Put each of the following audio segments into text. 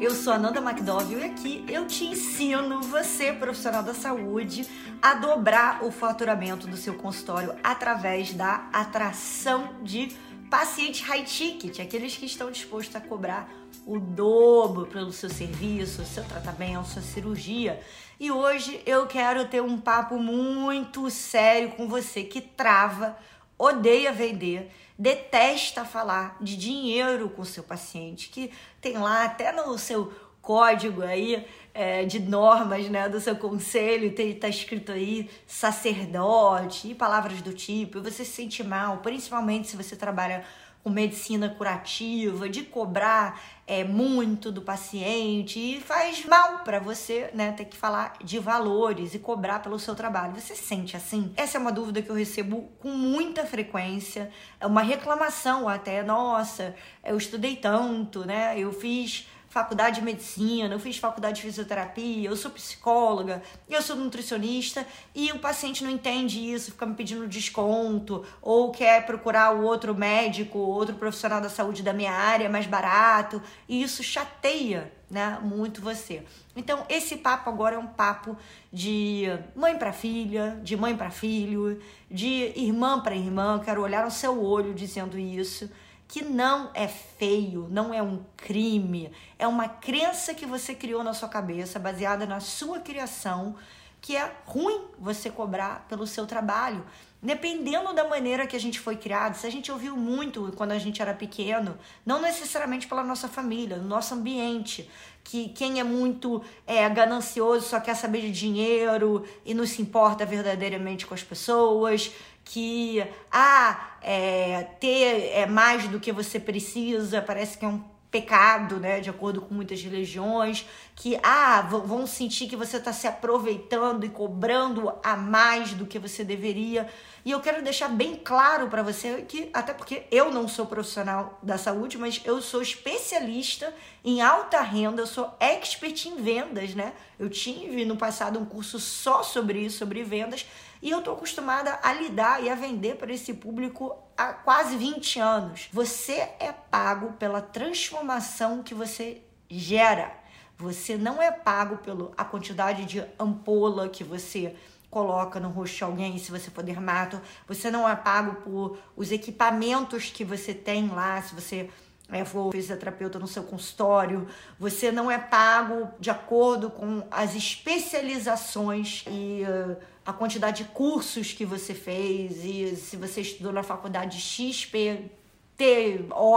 eu sou a Nanda McDowell e aqui eu te ensino, você, profissional da saúde, a dobrar o faturamento do seu consultório através da atração de paciente high ticket, aqueles que estão dispostos a cobrar o dobro pelo seu serviço, seu tratamento, sua cirurgia. E hoje eu quero ter um papo muito sério com você que trava, odeia vender, detesta falar de dinheiro com o seu paciente, que tem lá até no seu código aí é, de normas né, do seu conselho, está escrito aí sacerdote e palavras do tipo, e você se sente mal, principalmente se você trabalha com medicina curativa, de cobrar é, muito do paciente e faz mal para você, né, ter que falar de valores e cobrar pelo seu trabalho. Você sente assim? Essa é uma dúvida que eu recebo com muita frequência, é uma reclamação até, nossa, eu estudei tanto, né, eu fiz faculdade de medicina, eu fiz faculdade de fisioterapia, eu sou psicóloga, eu sou nutricionista e o paciente não entende isso, fica me pedindo desconto ou quer procurar o outro médico, outro profissional da saúde da minha área mais barato e isso chateia, né, muito você. Então, esse papo agora é um papo de mãe para filha, de mãe para filho, de irmã para irmã, quero olhar no seu olho dizendo isso que não é feio, não é um crime, é uma crença que você criou na sua cabeça, baseada na sua criação, que é ruim você cobrar pelo seu trabalho. Dependendo da maneira que a gente foi criado, se a gente ouviu muito quando a gente era pequeno, não necessariamente pela nossa família, no nosso ambiente, que quem é muito é, ganancioso só quer saber de dinheiro e não se importa verdadeiramente com as pessoas, que ah, é, ter é mais do que você precisa, parece que é um pecado, né, de acordo com muitas religiões, que ah, vão sentir que você está se aproveitando e cobrando a mais do que você deveria. E eu quero deixar bem claro para você que, até porque eu não sou profissional da saúde, mas eu sou especialista em alta renda, eu sou expert em vendas, né? Eu tive no passado um curso só sobre isso, sobre vendas, e eu tô acostumada a lidar e a vender para esse público há quase 20 anos. Você é pago pela transformação que você gera. Você não é pago pela quantidade de ampola que você coloca no rosto de alguém, se você for dermato. Você não é pago por os equipamentos que você tem lá, se você é, for fisioterapeuta no seu consultório. Você não é pago de acordo com as especializações e uh, a quantidade de cursos que você fez e se você estudou na faculdade XP, T, O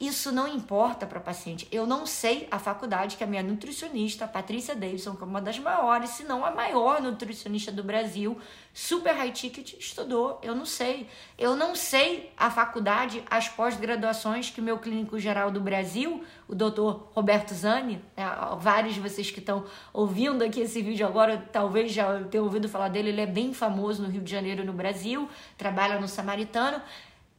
isso não importa para paciente. Eu não sei a faculdade que a minha nutricionista, Patrícia Davidson, que é uma das maiores, se não a maior nutricionista do Brasil, super high ticket, estudou. Eu não sei. Eu não sei a faculdade, as pós-graduações que meu clínico geral do Brasil, o doutor Roberto Zani, né, vários de vocês que estão ouvindo aqui esse vídeo agora, talvez já tenham ouvido falar dele, ele é bem famoso no Rio de Janeiro, no Brasil, trabalha no Samaritano.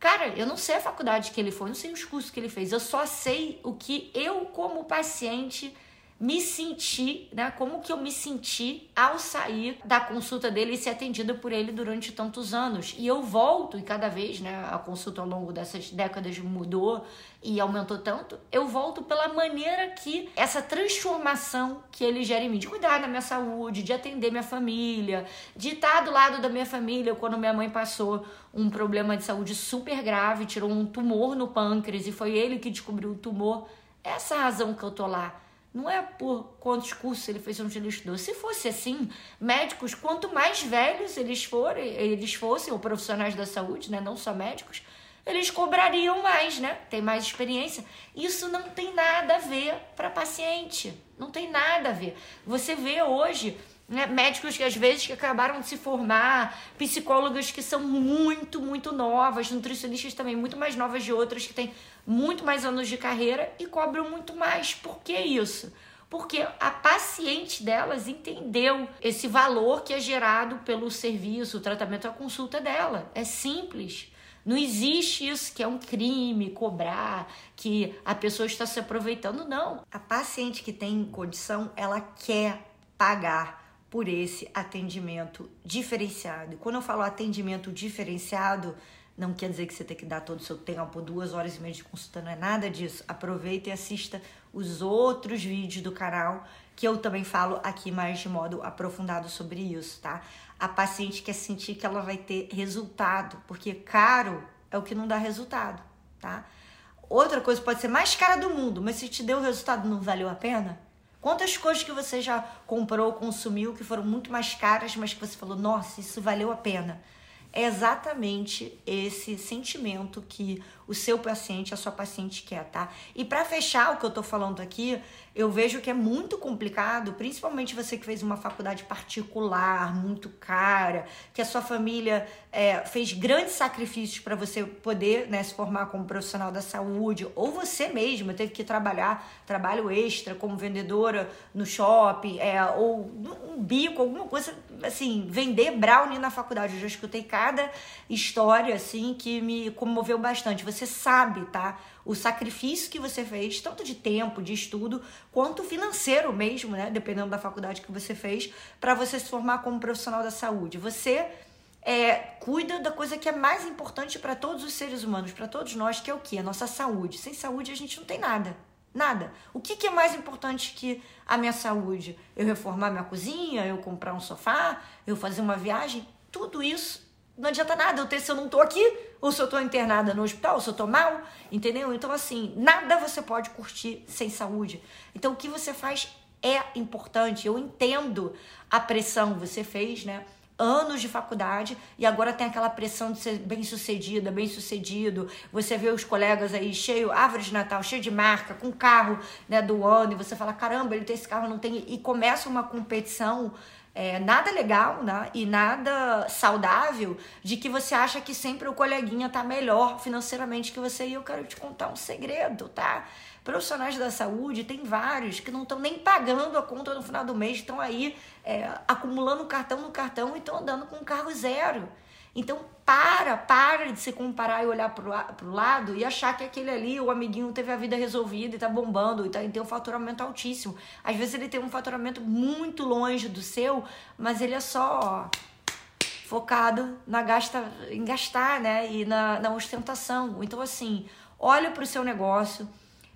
Cara, eu não sei a faculdade que ele foi, não sei os cursos que ele fez, eu só sei o que eu, como paciente, me senti, né? Como que eu me senti ao sair da consulta dele e ser atendida por ele durante tantos anos. E eu volto, e cada vez, né, a consulta ao longo dessas décadas mudou e aumentou tanto, eu volto pela maneira que essa transformação que ele gera em mim, de cuidar da minha saúde, de atender minha família, de estar do lado da minha família quando minha mãe passou um problema de saúde super grave, tirou um tumor no pâncreas e foi ele que descobriu o tumor. Essa razão que eu tô lá não é por quantos cursos ele fez onde ele estudou. Se fosse assim, médicos, quanto mais velhos eles forem, eles fossem, ou profissionais da saúde, né? Não só médicos, eles cobrariam mais, né? Tem mais experiência. Isso não tem nada a ver para paciente. Não tem nada a ver. Você vê hoje né? Médicos que às vezes que acabaram de se formar, psicólogas que são muito, muito novas, nutricionistas também muito mais novas de outras que têm muito mais anos de carreira e cobram muito mais. Por que isso? Porque a paciente delas entendeu esse valor que é gerado pelo serviço, o tratamento, a consulta dela. É simples. Não existe isso que é um crime cobrar, que a pessoa está se aproveitando, não. A paciente que tem condição, ela quer pagar por esse atendimento diferenciado. E quando eu falo atendimento diferenciado, Não quer dizer que você tem que dar todo o seu tempo, duas horas e meia de consulta, não é nada disso. Aproveita e assista os outros vídeos do canal que eu também falo aqui mais de modo aprofundado sobre isso, tá? A paciente quer sentir que ela vai ter resultado, porque caro é o que não dá resultado, tá? Outra coisa pode ser mais cara do mundo, mas se te deu resultado não valeu a pena? Quantas coisas que você já comprou, consumiu que foram muito mais caras, mas que você falou, nossa, isso valeu a pena? É exatamente esse sentimento que o seu paciente, a sua paciente quer, tá? E para fechar o que eu tô falando aqui, eu vejo que é muito complicado, principalmente você que fez uma faculdade particular, muito cara, que a sua família é, fez grandes sacrifícios para você poder né, se formar como profissional da saúde, ou você mesma teve que trabalhar trabalho extra como vendedora no shopping, é, ou um bico, alguma coisa assim, vender brownie na faculdade. Eu já escutei cada história assim que me comoveu bastante. Você sabe, tá? o sacrifício que você fez, tanto de tempo, de estudo, quanto financeiro mesmo, né? Dependendo da faculdade que você fez, para você se formar como profissional da saúde. Você é, cuida da coisa que é mais importante para todos os seres humanos, para todos nós, que é o que? A nossa saúde. Sem saúde a gente não tem nada. Nada. O que, que é mais importante que a minha saúde? Eu reformar minha cozinha, eu comprar um sofá, eu fazer uma viagem? Tudo isso não adianta nada eu ter se eu não tô aqui, ou se eu tô internada no hospital, ou se eu tô mal, entendeu? Então, assim, nada você pode curtir sem saúde. Então, o que você faz é importante. Eu entendo a pressão que você fez, né? Anos de faculdade e agora tem aquela pressão de ser bem sucedida, bem sucedido. Você vê os colegas aí cheio, árvore de Natal, cheio de marca, com carro né, do ano, e você fala: caramba, ele tem esse carro, não tem. E começa uma competição é, nada legal né? e nada saudável de que você acha que sempre o coleguinha tá melhor financeiramente que você. E eu quero te contar um segredo, tá? Profissionais da saúde, tem vários que não estão nem pagando a conta no final do mês, estão aí é, acumulando cartão no cartão e estão andando com carro zero. Então, para, para de se comparar e olhar pro, pro lado e achar que aquele ali, o amiguinho, teve a vida resolvida e tá bombando e, tá, e tem um faturamento altíssimo. Às vezes ele tem um faturamento muito longe do seu, mas ele é só ó, focado na gasta, em gastar, né? E na, na ostentação. Então, assim, olha pro seu negócio,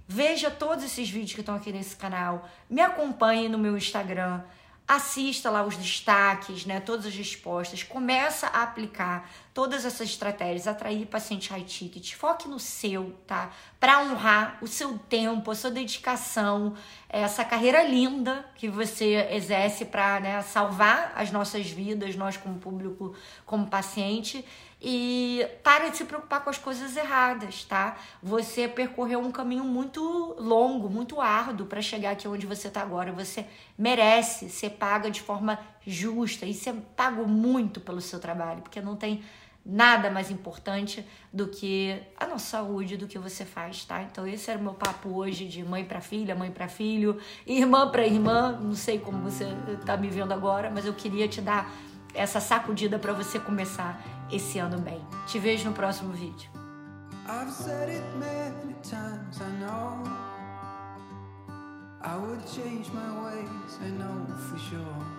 veja todos esses vídeos que estão aqui nesse canal, me acompanhe no meu Instagram assista lá os destaques, né, todas as respostas, começa a aplicar todas essas estratégias, atrair paciente high ticket, foque no seu, tá? Para honrar o seu tempo, a sua dedicação, essa carreira linda que você exerce para né, salvar as nossas vidas, nós como público, como paciente, e para de se preocupar com as coisas erradas, tá? Você percorreu um caminho muito longo, muito árduo para chegar aqui onde você está agora. Você merece ser paga de forma justa e ser pago muito pelo seu trabalho, porque não tem nada mais importante do que a nossa saúde, do que você faz, tá? Então esse era o meu papo hoje de mãe para filha, mãe para filho, irmã para irmã, não sei como você tá me vendo agora, mas eu queria te dar essa sacudida para você começar esse ano bem. Te vejo no próximo vídeo. I've said it many times, I know I would change my ways, I know for sure